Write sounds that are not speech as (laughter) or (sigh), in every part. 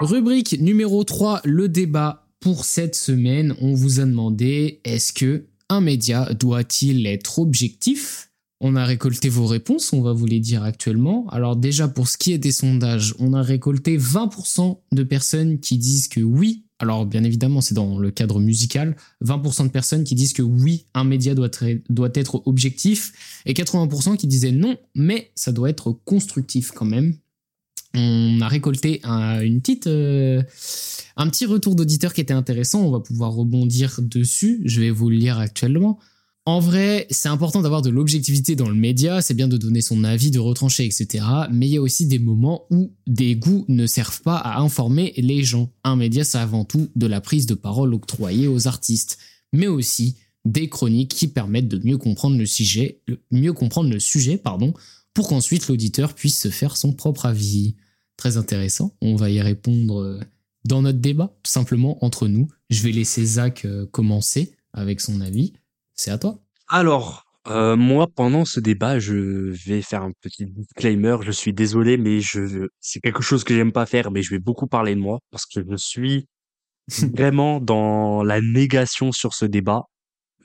Rubrique numéro 3, le débat. Pour cette semaine, on vous a demandé est-ce que un média doit-il être objectif? On a récolté vos réponses, on va vous les dire actuellement. Alors déjà pour ce qui est des sondages, on a récolté 20% de personnes qui disent que oui. Alors bien évidemment, c'est dans le cadre musical, 20% de personnes qui disent que oui, un média doit, doit être objectif et 80% qui disaient non, mais ça doit être constructif quand même on a récolté un, une petite, euh, un petit retour d'auditeur qui était intéressant. On va pouvoir rebondir dessus. Je vais vous le lire actuellement. En vrai, c'est important d'avoir de l'objectivité dans le média, c'est bien de donner son avis, de retrancher, etc. Mais il y a aussi des moments où des goûts ne servent pas à informer les gens. Un média, c'est avant tout de la prise de parole octroyée aux artistes, mais aussi des chroniques qui permettent de mieux comprendre le sujet, mieux comprendre le sujet, pardon, pour qu'ensuite l'auditeur puisse se faire son propre avis. Très intéressant. On va y répondre euh, dans notre débat, tout simplement entre nous. Je vais laisser Zach euh, commencer avec son avis. C'est à toi. Alors, euh, moi, pendant ce débat, je vais faire un petit disclaimer. Je suis désolé, mais je, c'est quelque chose que j'aime pas faire, mais je vais beaucoup parler de moi parce que je suis (laughs) vraiment dans la négation sur ce débat,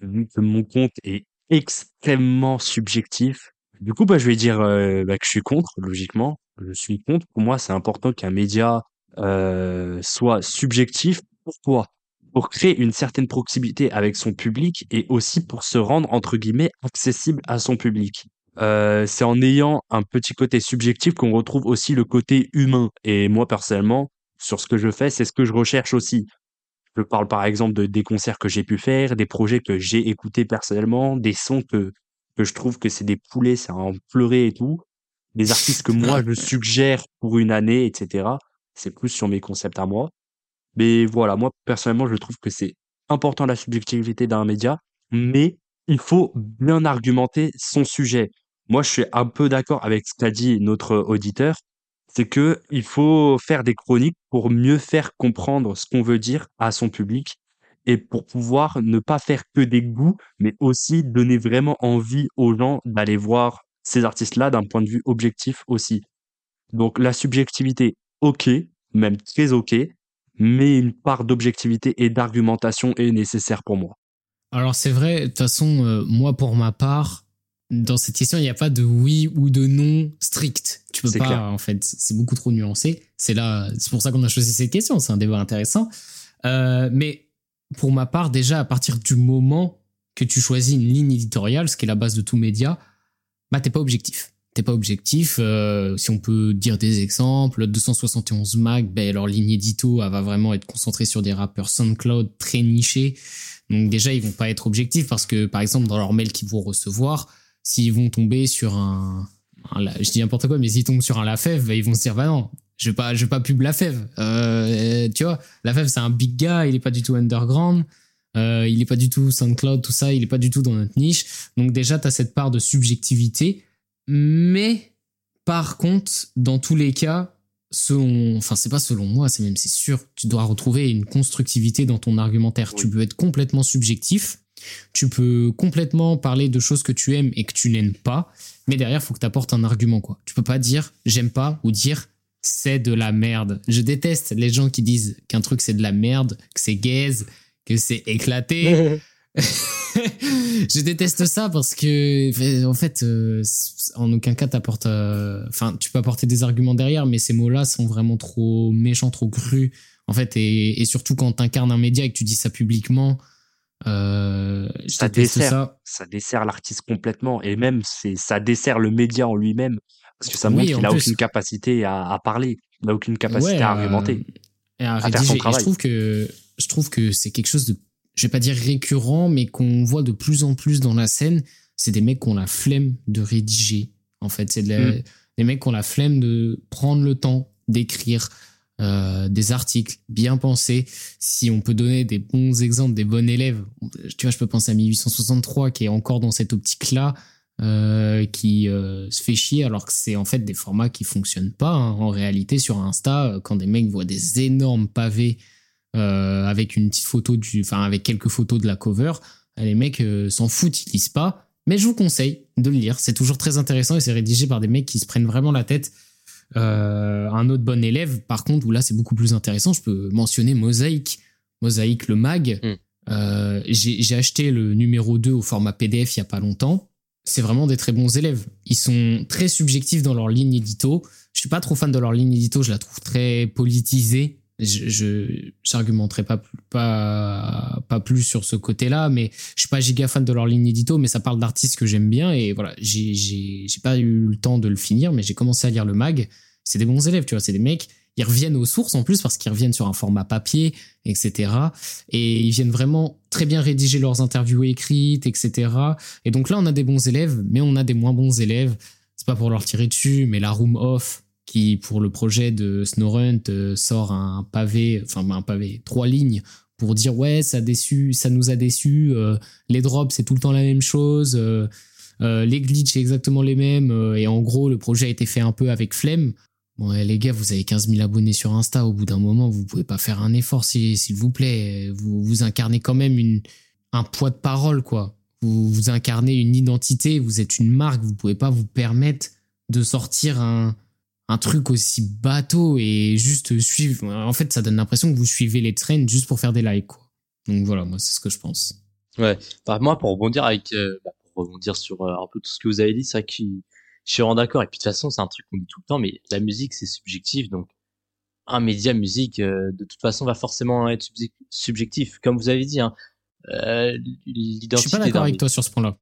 vu que mon compte est extrêmement subjectif. Du coup, bah, je vais dire euh, bah, que je suis contre, logiquement. Je suis contre. Pour moi, c'est important qu'un média euh, soit subjectif. Pourquoi Pour créer une certaine proximité avec son public et aussi pour se rendre, entre guillemets, accessible à son public. Euh, c'est en ayant un petit côté subjectif qu'on retrouve aussi le côté humain. Et moi, personnellement, sur ce que je fais, c'est ce que je recherche aussi. Je parle par exemple de, des concerts que j'ai pu faire, des projets que j'ai écoutés personnellement, des sons que que je trouve que c'est des poulets, c'est un pleurer et tout. Des artistes que moi je suggère pour une année, etc. C'est plus sur mes concepts à moi. Mais voilà, moi personnellement, je trouve que c'est important la subjectivité d'un média, mais il faut bien argumenter son sujet. Moi, je suis un peu d'accord avec ce qu'a dit notre auditeur, c'est que il faut faire des chroniques pour mieux faire comprendre ce qu'on veut dire à son public et pour pouvoir ne pas faire que des goûts, mais aussi donner vraiment envie aux gens d'aller voir ces artistes-là d'un point de vue objectif aussi. Donc la subjectivité, ok, même très ok, mais une part d'objectivité et d'argumentation est nécessaire pour moi. Alors c'est vrai, de toute façon, euh, moi pour ma part, dans cette question, il n'y a pas de oui ou de non strict. Tu peux pas, en fait, c'est beaucoup trop nuancé. C'est là, c'est pour ça qu'on a choisi cette question. C'est un débat intéressant. Euh, mais pour ma part, déjà, à partir du moment que tu choisis une ligne éditoriale, ce qui est la base de tout média, bah, t'es pas objectif. T'es pas objectif. Euh, si on peut dire des exemples, 271 Mag, ben, leur ligne édito, elle va vraiment être concentrée sur des rappeurs SoundCloud très nichés. Donc déjà, ils vont pas être objectifs parce que, par exemple, dans leur mail qu'ils vont recevoir, s'ils vont tomber sur un, je dis n'importe quoi, mais s'ils tombent sur un Lafèvre, ben, ils vont se dire, bah non, je vais pas je vais pas pub la fève euh, tu vois la fève c'est un big guy il est pas du tout underground. Euh, il est pas du tout SoundCloud tout ça il est pas du tout dans notre niche. Donc déjà tu as cette part de subjectivité. Mais par contre dans tous les cas selon enfin c'est pas selon moi c'est même c'est sûr tu dois retrouver une constructivité dans ton argumentaire. Tu peux être complètement subjectif. Tu peux complètement parler de choses que tu aimes et que tu n'aimes pas. Mais derrière faut que tu apportes un argument quoi. Tu peux pas dire j'aime pas ou dire c'est de la merde. Je déteste les gens qui disent qu'un truc c'est de la merde, que c'est gaze, que c'est éclaté. (laughs) je déteste ça parce que en fait euh, en aucun cas t'apportes euh, enfin tu peux apporter des arguments derrière mais ces mots-là sont vraiment trop méchants trop crus en fait et, surtout quand t'incarnes un média et que tu dis ça publiquement euh, ça dessert ça. ça dessert l'artiste complètement et même c'est ça dessert le média en lui-même parce que ça montre qu'il n'a aucune capacité à, parler, il n'a aucune capacité à argumenter. Et à, rédiger. je trouve que, je trouve que c'est quelque chose de, je vais pas dire récurrent, mais qu'on voit de plus en plus dans la scène. C'est des mecs qui ont la flemme de rédiger. En fait, c'est mm. des mecs qui ont la flemme de prendre le temps d'écrire. Euh, des articles bien pensés. Si on peut donner des bons exemples, des bons élèves, tu vois, je peux penser à 1863 qui est encore dans cette optique-là. Euh, qui euh, se fait chier alors que c'est en fait des formats qui fonctionnent pas hein. en réalité sur Insta euh, quand des mecs voient des énormes pavés avec une petite photo du enfin avec quelques photos de la cover les mecs s'en foutent ils lisent pas mais je vous conseille de le lire c'est toujours très intéressant et c'est rédigé par des mecs qui se prennent vraiment la tête un autre bon élève, par contre, où là c'est beaucoup plus intéressant, je peux mentionner Mosaïque. Mosaïque, le mag. Mm. J'ai acheté le numéro 2 au format PDF il y a pas longtemps. C'est vraiment des très bons élèves. Ils sont très subjectifs dans leur ligne édito. Je suis pas trop fan de leur ligne édito, je la trouve très politisée je j'argumenterai pas pas pas plus sur ce côté-là mais je suis pas giga fan de leur ligne édito mais ça parle d'artistes que j'aime bien et voilà j'ai pas eu le temps de le finir mais j'ai commencé à lire le mag c'est des bons élèves tu vois c'est des mecs ils reviennent aux sources en plus parce qu'ils reviennent sur un format papier etc et ils viennent vraiment très bien rédiger leurs interviews écrites etc et donc là on a des bons élèves mais on a des moins bons élèves. C'est pas pour leur tirer dessus mais la room off qui pour le projet de Snowrunt euh, sort un pavé, enfin un pavé, trois lignes pour dire ouais ça déçu, ça nous a déçus, euh, les drops c'est tout le temps la même chose, euh, les glitches exactement les mêmes et en gros le projet a été fait un peu avec flemme. Bon les gars vous avez 15 000 abonnés sur Insta, au bout d'un moment vous pouvez pas faire un effort s'il vous plaît, vous vous incarnez quand même une un poids de parole quoi. Vous, vous incarnez une identité, vous êtes une marque, vous pouvez pas vous permettre de sortir un, truc aussi bateau et juste suivre. En fait, ça donne l'impression que vous suivez les trends juste pour faire des likes, quoi. Donc voilà, moi, c'est ce que je pense. Ouais. Bah, moi, pour rebondir avec, euh, bah, rebondir sur euh, un peu tout ce que vous avez dit, vrai que je suis vraiment d'accord. Et puis, de toute façon, c'est un truc qu'on dit tout le temps, mais la musique, c'est subjectif. Donc, un média musique, euh, de toute façon, va forcément être subjectif. Comme vous avez dit, hein, l'identité. Je suis pas d'accord avec toi sur ce point-là.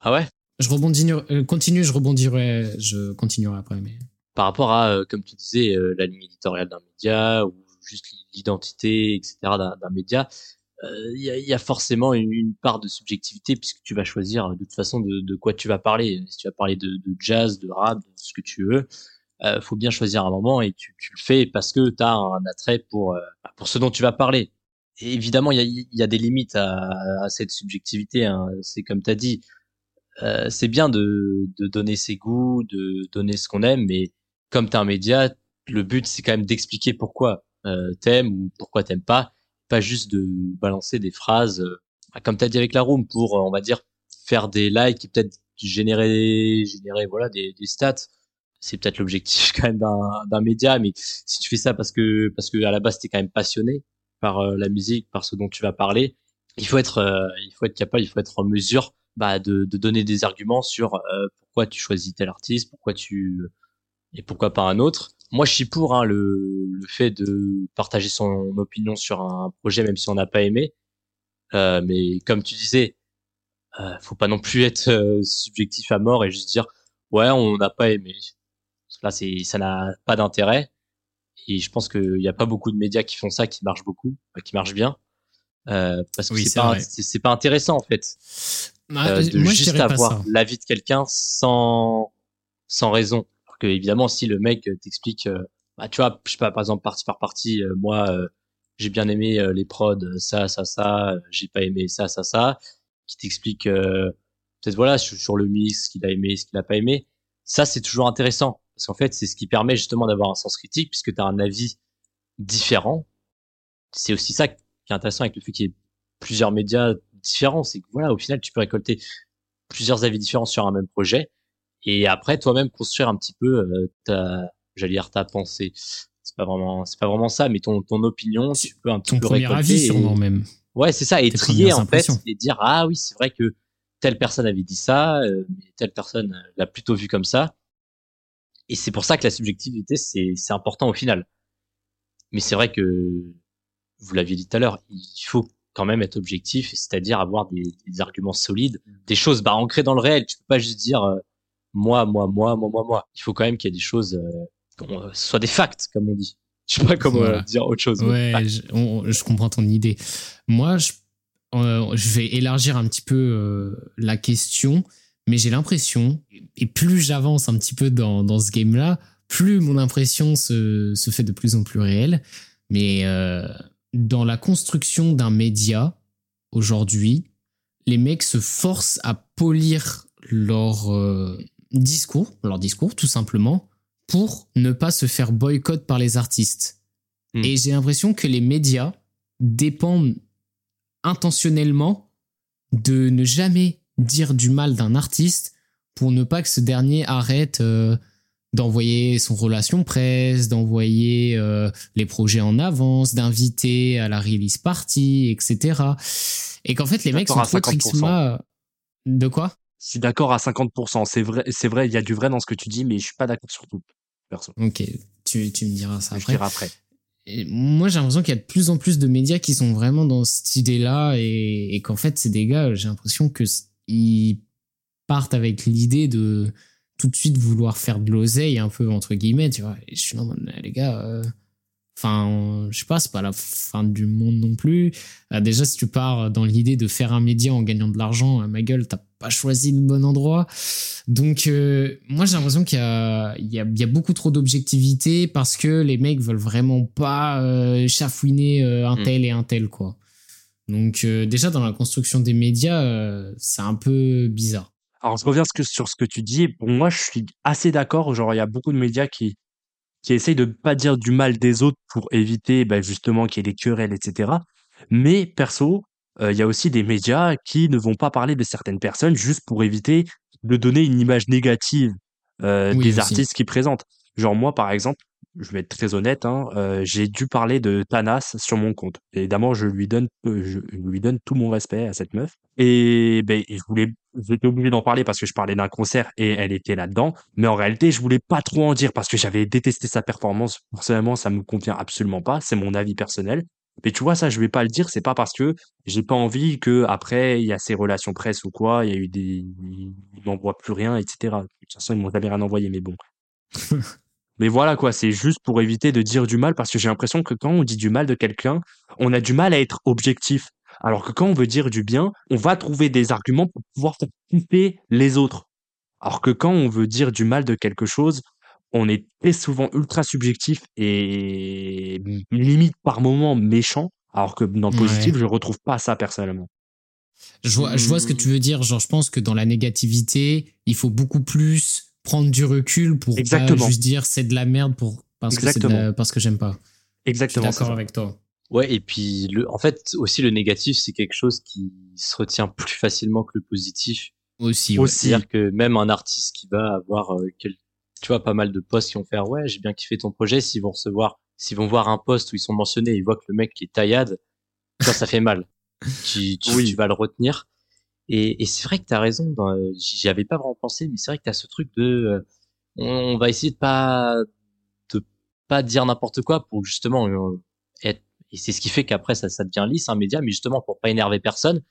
Ah ouais? Je rebondis, continue, je rebondirai, je continuerai après, mais par rapport à, euh, comme tu disais, euh, la ligne éditoriale d'un média ou juste l'identité, etc. d'un média, euh, il y, a, forcément une, part de subjectivité puisque tu vas choisir de toute façon de, quoi tu vas parler. Si tu vas parler de, jazz, de rap, de ce que tu veux, euh, faut bien choisir un moment et tu, le fais parce que tu as un attrait pour pour ce dont tu vas parler. Évidemment, il y a, des limites à, cette subjectivité. Hein. C'est comme tu as dit, c'est bien de, donner ses goûts, de donner ce qu'on aime, mais comme tu un média, le but c'est quand même d'expliquer pourquoi euh, t'aimes ou pourquoi t'aimes pas, pas juste de balancer des phrases euh, comme tu as dit avec la room pour euh, on va dire faire des likes et peut-être générer générer voilà des, des stats. C'est peut-être l'objectif (laughs) quand même d'un média, mais si tu fais ça parce que parce que à la base t'es quand même passionné par euh, la musique, par ce dont tu vas parler, il faut être il faut être capable, il faut être en mesure bah, de, de donner des arguments sur pourquoi tu choisis tel artiste, pourquoi tu et pourquoi pas un autre. Moi, je suis pour hein, le, le, fait de partager son opinion sur un projet, même si on n'a pas aimé. Euh, mais comme tu disais, euh, faut pas non plus être euh, subjectif à mort et juste dire ouais, on n'a pas aimé. Là, c'est ça n'a pas d'intérêt. Et je pense qu'il n'y a pas beaucoup de médias qui font ça, qui marchent beaucoup, qui marchent bien. Euh, parce que c'est pas c'est pas intéressant en fait bah, euh, de juste avoir l'avis de quelqu'un sans sans raison que évidemment, si le mec euh, t'explique, euh, bah, tu vois, je sais pas, par exemple, partie par partie, euh, moi, j'ai bien aimé les prods, ça, ça, ça, j'ai pas aimé ça, ça, ça, qui t'explique peut-être voilà sur, le mix, ce qu'il a aimé, ce qu'il a pas aimé. Ça, c'est toujours intéressant parce qu'en fait, c'est ce qui permet justement d'avoir un sens critique puisque tu as un avis différent. C'est aussi ça qui est intéressant avec le fait qu'il y ait plusieurs médias différents, c'est que voilà, au final, tu peux récolter plusieurs avis différents sur un même projet et après toi-même construire un petit peu euh, ta j'allais dire ta pensée. C'est pas vraiment c'est pas vraiment ça mais ton ton opinion tu peux un petit ton peu premier avis sûrement même. Ouais c'est ça et trier en fait et dire ah oui c'est vrai que telle personne avait dit ça euh, mais telle personne l'a plutôt vu comme ça. Et c'est pour ça que la subjectivité c'est c'est important au final. Mais c'est vrai que vous l'aviez dit tout à l'heure il faut quand même être objectif c'est-à-dire avoir des, des, arguments solides des choses bah ancrées dans le réel. Tu peux pas juste dire euh, moi, moi, moi, moi, moi, moi. Il faut quand même qu'il y ait des choses, euh, euh soit des facts, comme on dit. (laughs) Je sais pas comment euh, dire autre chose. Ouais, je, comprends ton idée. Moi, je, euh, je vais élargir un petit peu la question, mais j'ai l'impression, et plus j'avance un petit peu dans, dans ce game-là, plus mon impression se, se fait de plus en plus réelle. Mais dans la construction d'un média, aujourd'hui, les mecs se forcent à polir leur, discours, leur discours tout simplement, pour ne pas se faire boycott par les artistes. Hmm. Et j'ai l'impression que les médias dépendent intentionnellement de ne jamais dire du mal d'un artiste pour ne pas que ce dernier arrête euh, d'envoyer son relation presse, d'envoyer euh, les projets en avance, d'inviter à la release party, etc. Et qu'en fait, les mecs sont trop trixma. De quoi? Je suis d'accord à 50%. C'est vrai, c'est vrai, il y a du vrai dans ce que tu dis, mais je suis pas d'accord sur tout, perso. Ok, tu, tu me diras ça après. Je dirai après. Et moi, j'ai l'impression qu'il y a de plus en plus de médias qui sont vraiment dans cette idée-là et, et qu'en fait, ces des gars, j'ai l'impression que ils partent avec l'idée de tout de suite vouloir faire de l'oseille un peu entre guillemets tu vois et je suis non les gars euh, enfin je sais pas c'est pas la fin du monde non plus euh, déjà si tu pars dans l'idée de faire un média en gagnant de l'argent ma gueule t'as pas choisi le bon endroit donc euh, moi j'ai l'impression qu'il y a il y a, y a beaucoup trop d'objectivité parce que les mecs veulent vraiment pas chafouiner un mm. tel et un tel quoi donc déjà dans la construction des médias c'est un peu bizarre alors, je reviens sur ce que tu dis. Pour moi, je suis assez d'accord. Genre, il y a beaucoup de médias qui, qui essayent de ne pas dire du mal des autres pour éviter bah, justement qu'il y ait des querelles, etc. Mais perso, euh, il y a aussi des médias qui ne vont pas parler de certaines personnes juste pour éviter de donner une image négative euh, des artistes qu'ils présentent. Genre moi, par exemple, je vais être très honnête, hein, euh, j'ai dû parler de Thanas sur mon compte. Évidemment, je lui donne, euh, je lui donne tout mon respect à cette meuf. Et ben, je voulais, j'étais obligé d'en parler parce que je parlais d'un concert et elle était là-dedans. Mais en réalité, je voulais pas trop en dire parce que j'avais détesté sa performance. Personnellement, ça me convient absolument pas. C'est mon avis personnel. Mais tu vois, ça, je vais pas le dire. C'est pas parce que j'ai pas envie que après il y a ces relations presse ou quoi. Il y a eu des, ils n'envoient plus rien, etc. De toute façon, ils m'ont jamais rien envoyé, mais bon. (laughs) Mais voilà quoi, c'est juste pour éviter de dire du mal parce que j'ai l'impression que quand on dit du mal de quelqu'un, on a du mal à être objectif. Alors que quand on veut dire du bien, on va trouver des arguments pour pouvoir couper les autres. Alors que quand on veut dire du mal de quelque chose, on est très souvent ultra subjectif et limite par moment méchant. Alors que dans le positif, je retrouve pas ça personnellement. Je vois, je vois ce que tu veux dire. Genre, je pense que dans la négativité, il faut beaucoup plus prendre du recul pour pas juste dire c'est de la merde pour parce que parce que j'aime pas. Exactement. d'accord avec toi. Ouais, et puis le, en fait aussi le négatif c'est quelque chose qui se retient (laughs) plus facilement que le positif. Aussi. Ouais. C'est-à-dire que même un artiste qui va avoir euh, tu vois pas mal de posts qui vont faire ouais j'ai bien kiffé ton projet s'ils vont recevoir s'ils vont voir un post où ils sont mentionnés ils voient que le mec est taillade ça ça fait mal. (laughs) tu, tu, tu vas le retenir. Et, et c'est vrai que tu as raison, j'y avais pas vraiment pensé, mais c'est vrai que tu as ce truc de euh, on, va essayer de pas de pas dire n'importe quoi pour justement euh, être et c'est ce qui fait qu'après ça, ça devient lisse un média, mais justement pour pas énerver personne.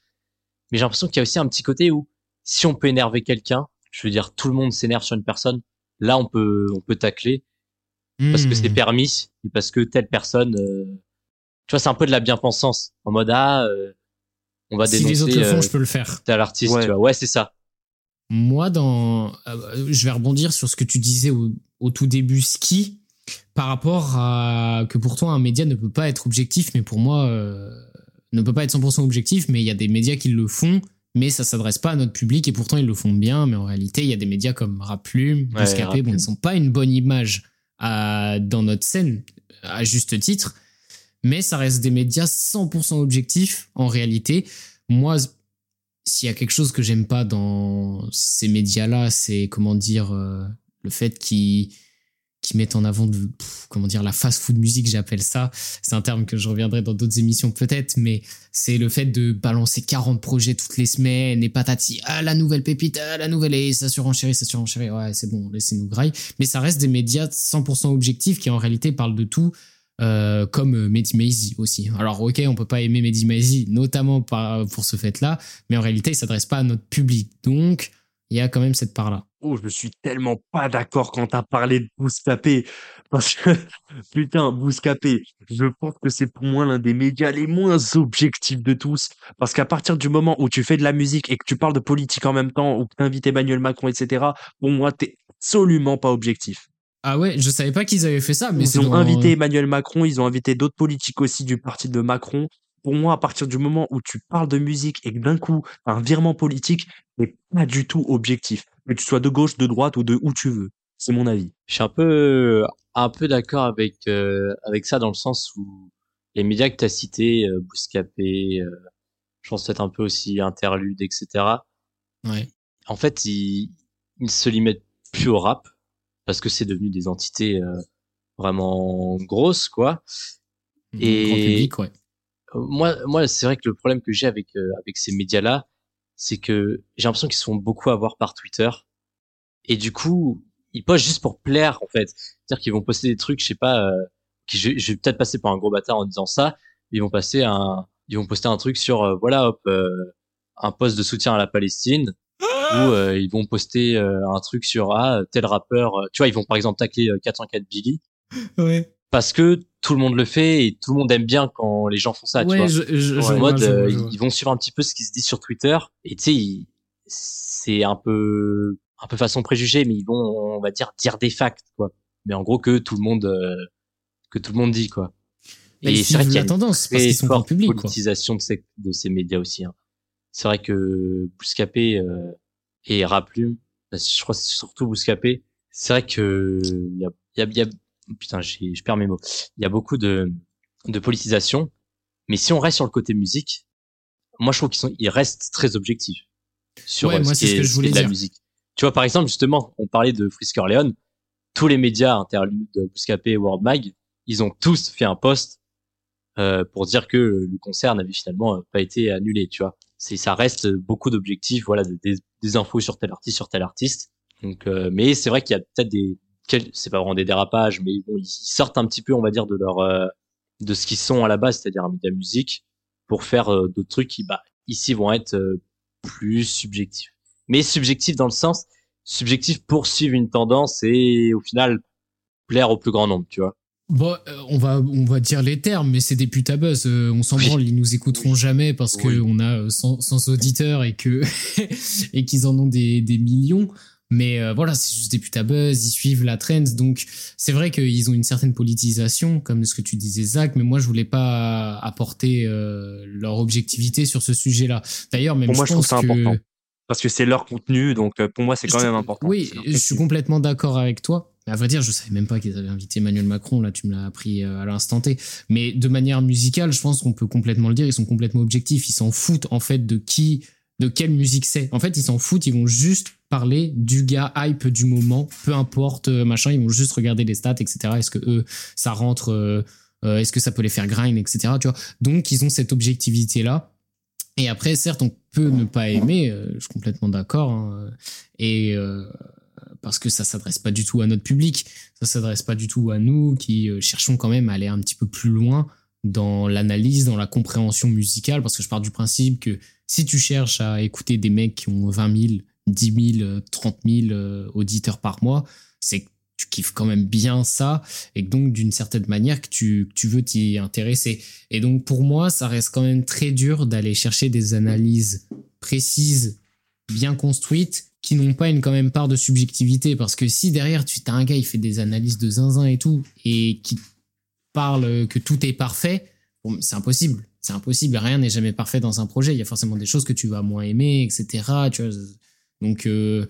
Mais j'ai l'impression qu'il y a aussi un petit côté où si on peut énerver quelqu'un, je veux dire tout le monde s'énerve sur une personne, là on peut on peut tacler parce que c'est hmm. permis et parce que telle personne euh, tu vois c'est un peu de la bien-pensance en mode ah on va si les autres le font, euh, je peux le faire. T'as l'artiste, ouais. tu vois. Ouais, c'est ça. Moi, dans, euh, je vais rebondir sur ce que tu disais au, tout début, ski, par rapport à que pour toi un média ne peut pas être objectif, mais pour moi euh, ne peut pas être 100% objectif, mais il y a des médias qui le font, mais ça s'adresse pas à notre public et pourtant ils le font bien, mais en réalité il y a des médias comme Raplume, Bouscapé, bon ils sont pas une bonne image à, dans notre scène à juste titre, mais ça reste des médias 100% objectifs en réalité. Moi, s'il y a quelque chose que j'aime pas dans ces médias-là, c'est comment dire euh, le fait qu'ils qui mettent en avant de, comment dire la fast food musique j'appelle ça. C'est un terme que je reviendrai dans d'autres émissions peut-être mais c'est le fait de balancer 40 projets toutes les semaines et patati ah la nouvelle pépite ah la nouvelle et ça surenchérit ça surenchérit. Ouais c'est bon laissez-nous graille mais ça reste des médias 100% objectifs qui en réalité parlent de tout euh, comme euh, Mehdi Maizi aussi. Alors ok, on peut pas aimer Mehdi Maizi, notamment pour ce fait-là, mais en réalité, il s'adresse pas à notre public. Donc, il y a quand même cette part-là. Oh, je suis tellement pas d'accord quand t'as parlé de Bouscapé. (laughs) Parce que, putain, Bouscapé, je pense que c'est pour moi l'un des médias les moins objectifs de tous. Parce qu'à partir du moment où tu fais de la musique et que tu parles de politique en même temps, ou que t'invites Emmanuel Macron, etc., pour moi, t'es absolument pas objectif. Ah ouais, je savais pas qu'ils avaient fait ça, mais ils ont invité Emmanuel Macron, ils ont invité d'autres politiques aussi du parti de Macron. Pour moi, à partir du moment où tu parles de musique et que d'un coup, un virement politique n'est pas du tout objectif, que tu sois de gauche, de droite ou de où tu veux. C'est mon avis. Je suis un peu, un peu d'accord avec, euh, avec ça dans le sens où les médias que tu as cités, euh, Bouscapé, euh, je pense peut-être un peu aussi Interlude, etc. Ouais. En fait, ils, ils se limitent plus au rap parce que c'est devenu des entités vraiment grosses, quoi. Et public, ouais. moi, moi, c'est vrai que le problème que j'ai avec avec ces médias-là, c'est que j'ai l'impression qu'ils se font beaucoup avoir par Twitter. Et du coup, ils postent juste pour plaire, en fait. C'est-à-dire qu'ils vont poster des trucs, je sais pas, euh, je, je, vais peut-être passer par un gros bâtard en disant ça. Ils vont passer un, ils vont poster un truc sur, euh, voilà, hop, euh, un poste de soutien à la Palestine. Ou euh, ils vont poster un truc sur ah tel rappeur tu vois ils vont par exemple tacler 404 Billy ouais parce que tout le monde le fait et tout le monde aime bien quand les gens font ça. tu vois. Je, je, en mode, ils vont suivre un petit peu ce qui se dit sur Twitter et tu sais, c'est un peu un peu façon préjugée, mais ils vont, on va dire, dire des facts, quoi. Mais en gros que tout le monde euh, que tout le monde dit, quoi. et c'est vrai qu'il y a tendance parce qu'ils sont public, politisation de ces de ces médias aussi. Hein. C'est vrai que Bouscapé euh, et Raplume, je crois c'est surtout Bouscapé. C'est vrai que il y a, y, a, y a putain, je perds mes mots. Il y a beaucoup de, de politisation, mais si on reste sur le côté musique, moi je trouve qu'ils sont, ils restent très objectifs sur ouais, moi, ce, ce que je voulais de la musique. Tu vois, par exemple, justement, on parlait de Frisker Leon, tous les médias interludes, Bouscapé et World Mag, ils ont tous fait un post euh, pour dire que le concert n'avait finalement pas été annulé, tu vois. C'est, ça reste beaucoup d'objectifs, voilà, des, des, infos sur tel artiste, sur tel artiste. Donc, euh, mais c'est vrai qu'il y a peut-être des, c'est pas vraiment des dérapages, mais bon, ils sortent un petit peu, on va dire, de leur euh, de ce qu'ils sont à la base, c'est-à-dire un média musique, pour faire euh, d'autres trucs qui, bah, ici vont être euh, plus subjectifs. Mais subjectifs dans le sens subjectif pour suivre une tendance et au final plaire au plus grand nombre, tu vois. Bon, on va on va dire les termes, mais c'est des putains buzz. on s'en branle, ils nous écouteront jamais parce que on a 100, 100, auditeurs et que (laughs) et qu'ils en ont des, des millions. Mais euh, voilà, c'est juste des putains buzz, ils suivent la trend. Donc c'est vrai qu'ils ont une certaine politisation, comme ce que tu disais Zach, mais moi je voulais pas apporter euh, leur objectivité sur ce sujet-là. D'ailleurs, même pour moi je, trouve ça important. Parce que c'est leur contenu, donc euh, pour moi c'est quand même important. Oui, je suis complètement d'accord avec toi. À vrai dire, je savais même pas qu'ils avaient invité Emmanuel Macron, là tu me l'as appris à l'instant T. Mais de manière musicale, je pense qu'on peut complètement le dire, ils sont complètement objectifs, ils s'en foutent en fait de qui de quelle musique c'est. En fait, ils s'en foutent, ils vont juste parler du gars hype du moment, peu importe, euh, machin, ils vont juste regarder les stats, etc. Est-ce que eux, ça rentre, euh, euh, est-ce que ça peut les faire grind, etc. Donc, ils ont cette objectivité-là. Et après, certes, on peut ne pas aimer, je suis complètement d'accord. Hein, et parce que ça s'adresse pas du tout à notre public, ça s'adresse pas du tout à nous qui cherchons quand même à aller un petit peu plus loin dans l'analyse, dans la compréhension musicale, parce que je pars du principe que si tu cherches à écouter des mecs qui ont 20 000, 10 000, 30 000 auditeurs par mois, c'est que tu kiffes quand même bien ça et donc d'une certaine manière que tu veux t'y intéresser. Et donc pour moi, ça reste quand même très dur d'aller chercher des analyses précises, bien construites, qui n'ont pas une quand même part de subjectivité. Parce que si derrière tu as un gars, il fait des analyses de zinzin et tout, et qui parle que tout est parfait, bon, c'est impossible. C'est impossible. Rien n'est jamais parfait dans un projet. Il y a forcément des choses que tu vas moins aimer, etc. Tu vois, donc, euh,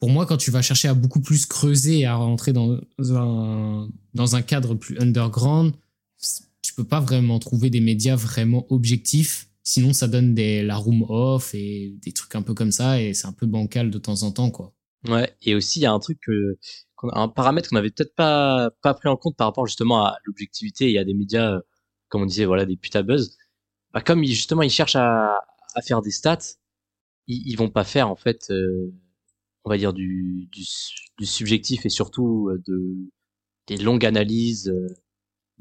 pour moi, quand tu vas chercher à beaucoup plus creuser et à rentrer dans un, dans un cadre plus underground, tu peux pas vraiment trouver des médias vraiment objectifs. Sinon, ça donne des, la room off et des trucs un peu comme ça et c'est un peu bancal de temps en temps, quoi. Ouais. Et aussi, il y a un truc un paramètre qu'on avait peut-être pas, pas pris en compte par rapport justement à l'objectivité. Y a des médias, comme on disait, voilà, des putains buzz. Bah, comme justement, ils cherchent à, à faire des stats, ils, ils vont pas faire en fait, euh, on va dire du, du, du, subjectif et surtout euh, de des longues analyses euh,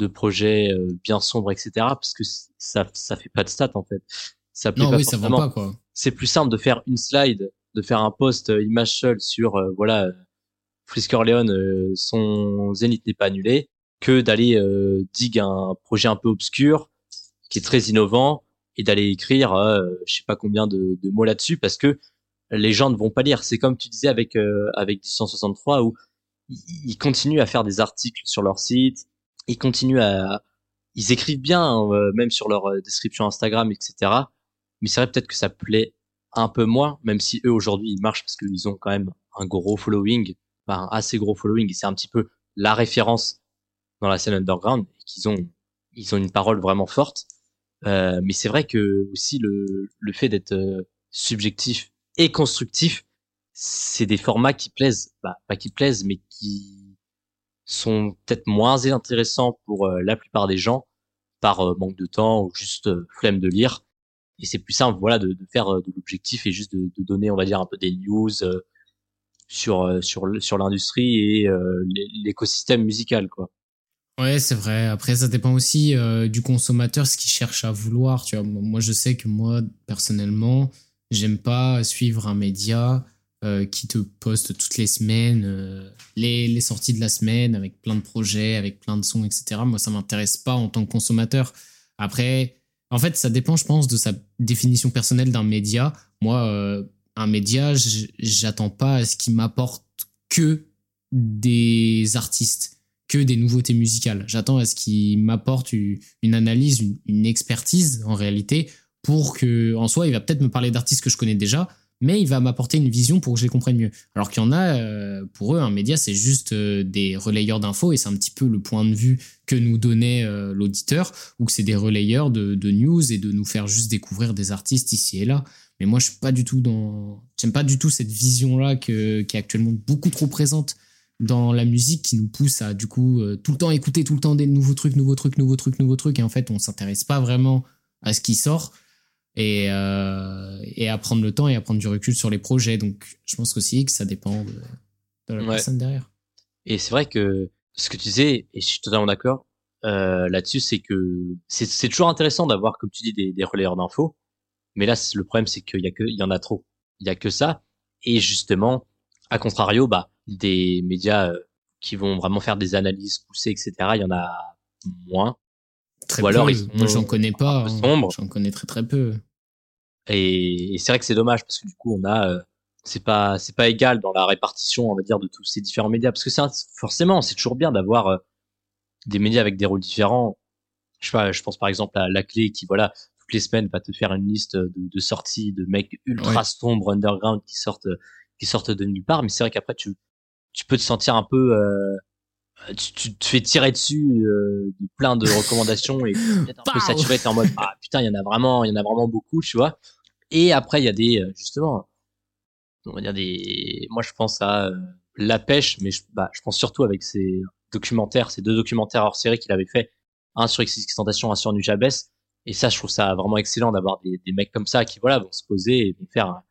de projets bien sombres, etc. Parce que ça ça fait pas de stats en fait. Ça non, pas oui, ça pas quoi. C'est plus simple de faire une slide, de faire un post image seule sur voilà Frisker Leon, son zénith n'est pas annulé, que d'aller euh, dig un projet un peu obscur qui est très innovant et d'aller écrire euh, je sais pas combien de, de mots là-dessus parce que les gens ne vont pas lire. C'est comme tu disais avec euh, avec 163 où ils continuent à faire des articles sur leur site, ils continuent à ils écrivent bien hein, euh, même sur leur euh, description Instagram etc. Mais c'est vrai peut-être que ça plaît un peu moins même si eux aujourd'hui ils marchent parce qu'ils ont quand même un gros following, enfin, un assez gros following et c'est un petit peu la référence dans la scène underground et qu'ils ont ils ont une parole vraiment forte euh, mais c'est vrai que aussi le, le fait d'être euh, subjectif et constructif, c'est des formats qui plaisent, bah, pas qui plaisent, mais qui sont peut-être moins intéressants pour la plupart des gens par manque de temps ou juste flemme de lire. Et c'est plus simple, voilà, de, faire de l'objectif et juste de, donner, on va dire, un peu des news sur sur sur l'industrie et l'écosystème musical, quoi. Ouais, c'est vrai. Après, ça dépend aussi euh, du consommateur, ce qu'il cherche à vouloir. Tu vois, moi, je sais que moi, personnellement, j'aime pas suivre un média euh, qui te poste toutes les semaines euh, les, les, sorties de la semaine avec plein de projets, avec plein de sons, etc. Moi, ça m'intéresse pas en tant que consommateur. Après, en fait, ça dépend, je pense, de sa définition personnelle d'un média. Moi, un média, j'attends pas à ce qu'il m'apporte que des artistes que des nouveautés musicales. J'attends à ce qu'il m'apporte une analyse, une, expertise en réalité, pour que, en soi, il va peut-être me parler d'artistes que je connais déjà, mais il va m'apporter une vision pour que je les comprenne mieux. Alors qu'il y en a, euh, pour eux, un média, c'est juste euh, des relayeurs d'infos et c'est un petit peu le point de vue que nous donnait euh, l'auditeur, ou que c'est des relayeurs de, news et de nous faire juste découvrir des artistes ici et là. Mais moi, je suis pas du tout dans, j'aime pas du tout cette vision-là qui est actuellement beaucoup trop présente dans la musique qui nous pousse à du coup tout le temps écouter tout le temps des nouveaux trucs, nouveaux trucs, nouveaux trucs, nouveaux trucs et en fait on s'intéresse pas vraiment à ce qui sort et, euh, et à prendre le temps et à prendre du recul sur les projets. Donc je pense aussi que ça dépend de, la personne derrière. Et c'est vrai que ce que tu disais, et je suis totalement d'accord euh, là-dessus, c'est que c'est toujours intéressant d'avoir, comme tu dis, des, des relayeurs d'infos. Mais là, le problème, c'est qu'il y a que, il y en a trop. Il y a que ça. Et justement, à contrario, bah, des médias euh, qui vont vraiment faire des analyses poussées, etc. Il y en a moins. Très Ou alors, moi, j'en connais pas. Hein. J'en connais très très peu. Et, c'est vrai que c'est dommage parce que du coup, on a, euh, c'est pas, c'est pas égal dans la répartition, on va dire, de tous ces différents médias. Parce que c'est forcément, c'est toujours bien d'avoir euh, des médias avec des rôles différents. Je sais pas, je pense par exemple à la clé qui, voilà, toutes les semaines va te faire une liste de, sorties de mecs ultra sombres underground qui sortent, qui sortent de nulle part. Mais c'est vrai qu'après, tu, tu peux te sentir un peu euh, tu, tu, te fais tirer dessus euh, de plein de recommandations et (laughs) peut-être un peu saturé t'es en mode ah putain il y en a vraiment il y en a vraiment beaucoup tu vois. Et après il y a des euh, justement on va dire des moi je pense à euh, la pêche mais je, bah, je pense surtout avec ces documentaires ces deux documentaires hors série qu'il avait fait un sur Extentation un sur Nujabes. Et ça je trouve ça vraiment excellent d'avoir des, des mecs comme ça qui voilà vont se poser et vont faire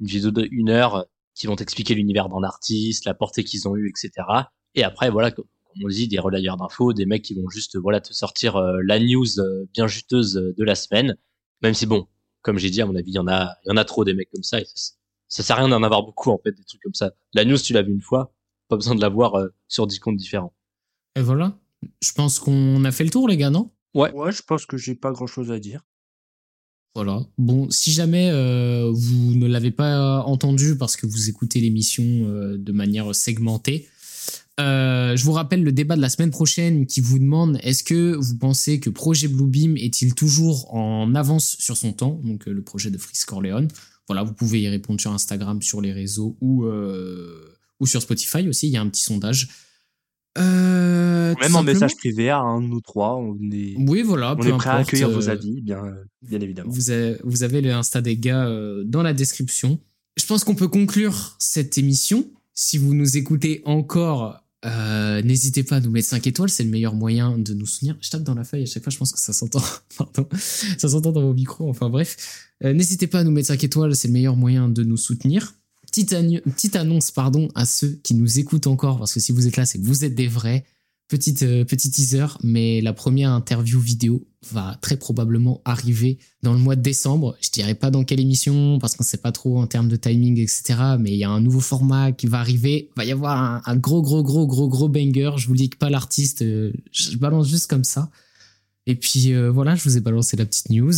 une vidéo de une heure qui vont t'expliquer l'univers d'un artiste, la portée qu'ils ont eu, etc. Et après, voilà, on dit, des relayeurs d'infos, des mecs qui vont juste, voilà, te sortir euh, la news euh, bien juteuse euh, de la semaine. Même si bon, comme j'ai dit, à mon avis, il y en a, il y en a trop des mecs comme ça. Et ça, ça sert à rien d'en avoir beaucoup, en fait, des trucs comme ça. La news, tu l'as vu une fois, pas besoin de la voir sur 10 comptes différents. Et voilà. Je pense qu'on a fait le tour, les gars, non? Ouais. Ouais, je pense que j'ai pas grand chose à dire. Voilà. Bon, si jamais euh, vous ne l'avez pas entendu parce que vous écoutez l'émission euh, de manière segmentée, euh, je vous rappelle le débat de la semaine prochaine qui vous demande est-ce que vous pensez que Projet Bluebeam est-il toujours en avance sur son temps? Donc le projet de Fritz Corleone. Voilà, vous pouvez y répondre sur Instagram, sur les réseaux ou, ou sur Spotify aussi. Il y a un petit sondage. Euh, Même en message privé à un ou trois, on est, oui, voilà, on est prêt à accueillir vos euh, avis, bien, bien évidemment. Vous avez, vous avez le Insta des gars euh, dans la description. Je pense qu'on peut conclure cette émission. Si vous nous écoutez encore, euh, n'hésitez pas à nous mettre 5 étoiles, c'est le meilleur moyen de nous soutenir. Je tape dans la feuille à chaque fois, je pense que ça s'entend. (laughs) Pardon. Ça s'entend dans vos micros, enfin bref. n'hésitez pas à nous mettre 5 étoiles, c'est le meilleur moyen de nous soutenir. Petite, annonce pardon à ceux qui nous écoutent encore, parce que si vous êtes là, c'est que vous êtes des vrais. Petite, euh, petit teaser, mais la première interview vidéo va très probablement arriver dans le mois de décembre. Je dirais pas dans quelle émission, parce qu'on sait pas trop en termes de timing, etc. Mais il y a un nouveau format qui va arriver. Il va y avoir un, gros, gros, gros, gros, gros banger. Je vous dis que pas l'artiste, euh, je balance juste comme ça. Et puis euh, voilà, je vous ai balancé la petite news.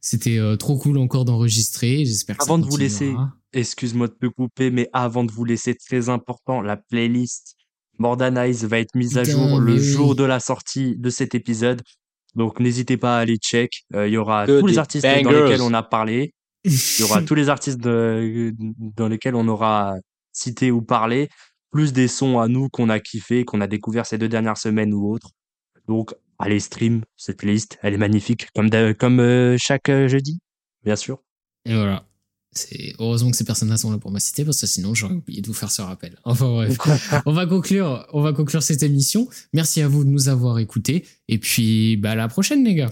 C'était trop cool encore d'enregistrer. J'espère que Avant de vous laisser, excuse-moi de te couper, mais avant de vous laisser, très important, la playlist Mordanize va être mise à jour le jour de la sortie de cet épisode. Donc n'hésitez pas à aller check. Euh, il y aura tous les artistes dans lesquels on a parlé. Il y aura (laughs) tous les artistes dans lesquels on aura cité ou parlé, plus des sons à nous qu'on a kiffé, qu'on a découvert ces deux dernières semaines ou autres. Donc allez stream cette liste, elle est magnifique, comme, comme euh, chaque euh, jeudi, bien sûr. Et voilà. C'est heureusement que ces personnes-là sont là pour m'assister parce que sinon j'aurais oublié de vous faire ce rappel. (laughs) Enfin bref, (laughs) on va conclure, on va conclure cette émission. Merci à vous de nous avoir écoutés et puis bah à la prochaine les gars.